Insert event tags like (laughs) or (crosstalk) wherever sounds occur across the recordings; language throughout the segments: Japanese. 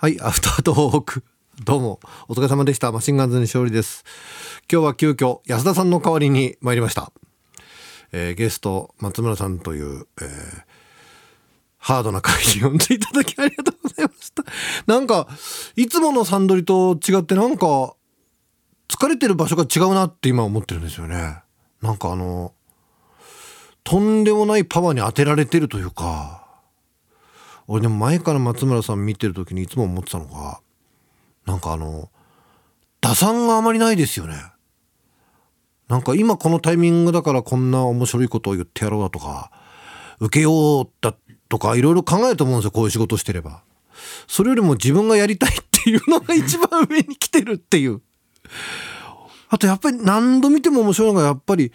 はい、アフタートーク。どうも、お疲れ様でした。マシンガンズに勝利です。今日は急遽、安田さんの代わりに参りました。えーゲスト、松村さんという、えーハードな会に呼んでいただきありがとうございました。なんか、いつものサンドリと違ってなんか、疲れてる場所が違うなって今思ってるんですよね。なんかあの、とんでもないパワーに当てられてるというか、俺でも前から松村さん見てる時にいつも思ってたのが、なんかあの、打算があまりないですよね。なんか今このタイミングだからこんな面白いことを言ってやろうだとか、受けようだとかいろいろ考えると思うんですよ、こういう仕事してれば。それよりも自分がやりたいっていうのが一番上に来てるっていう。あとやっぱり何度見ても面白いのがやっぱり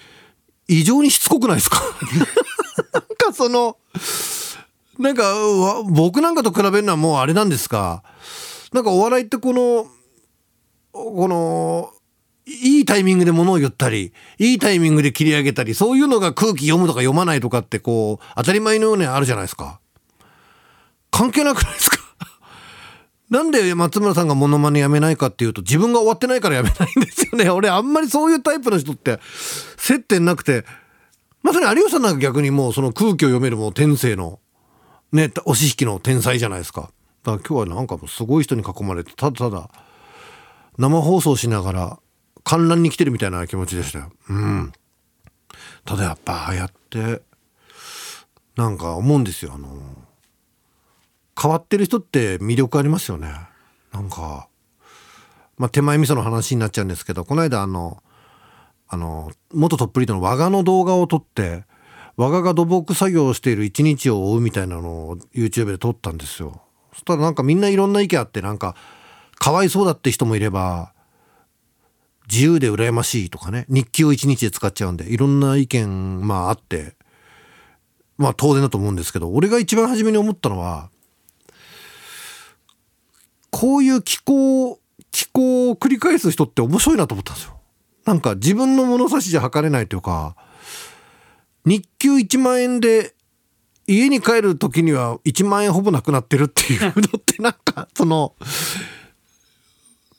異常にしつこくないですか？(laughs) なんかその、なんか僕なんかと比べるのはもうあれなんですが、なんかお笑いってこの、この、いいタイミングで物を言ったり、いいタイミングで切り上げたり、そういうのが空気読むとか読まないとかってこう、当たり前のようにあるじゃないですか。関係なくないですか？(laughs) なんで松村さんがモノマネやめないかっていうと自分が終わってないからやめないんですよね。(laughs) 俺あんまりそういうタイプの人って接点なくて、まさに有吉さんなんか逆にもうその空気を読めるもう天性の、ね、押し引きの天才じゃないですか。だから今日はなんかもうすごい人に囲まれて、ただただ生放送しながら観覧に来てるみたいな気持ちでしたよ。うん。ただやっぱああやって、なんか思うんですよ。あの、変わってる人って魅力ありますよね。なんか、まあ、手前味噌の話になっちゃうんですけど、この間あの、あの、元トップリードの和賀の動画を撮って、和賀が土木作業をしている一日を追うみたいなのを YouTube で撮ったんですよ。そしたらなんかみんないろんな意見あって、なんか、かわいそうだって人もいれば、自由で羨ましいとかね、日記を一日で使っちゃうんで、いろんな意見、まああって、まあ当然だと思うんですけど、俺が一番初めに思ったのは、こういう気候、気候を繰り返す人って面白いなと思ったんですよ。なんか自分の物差しじゃ測れないというか、日給1万円で家に帰る時には1万円ほぼなくなってるっていう (laughs) のってなんか、その、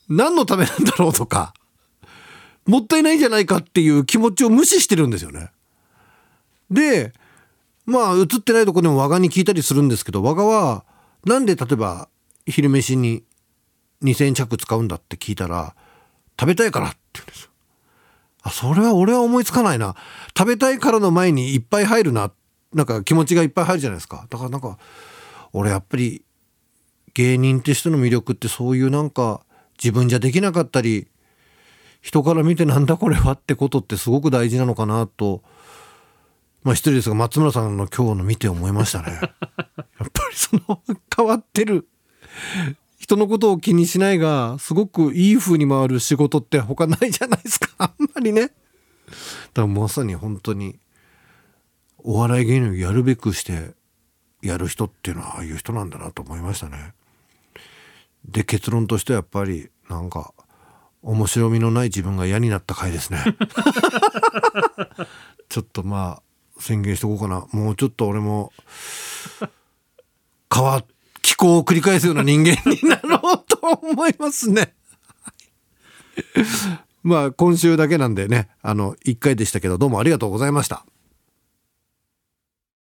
何のためなんだろうとか、もったいないんじゃないかっていう気持ちを無視してるんですよね。で、まあ映ってないとこでも我がに聞いたりするんですけど、我がはなんで例えば昼飯に2,000円弱使うんだって聞いたら、食べたいからって言うんですよ。あ、それは俺は思いつかないな。食べたいからの前にいっぱい入るな。なんか気持ちがいっぱい入るじゃないですか。だからなんか、俺やっぱり芸人って人の魅力ってそういうなんか自分じゃできなかったり、人から見てなんだこれは (laughs) ってことってすごく大事なのかなと、まあ失礼ですが松村さんの今日の見て思いましたね。(laughs) やっぱりその変わってる人のことを気にしないがすごくいい風に回る仕事って他ないじゃないですか (laughs) あんまりね。だからまさに本当にお笑い芸人をやるべくしてやる人っていうのはああいう人なんだなと思いましたね。で結論としてはやっぱりなんか面白みのない自分が嫌になった回ですね。(laughs) ちょっとまあ宣言しとこうかな。もうちょっと俺も変わ気考を繰り返すような人間になろうと思いますね。まあ今週だけなんでね、あの1回でしたけどどうもありがとうございました。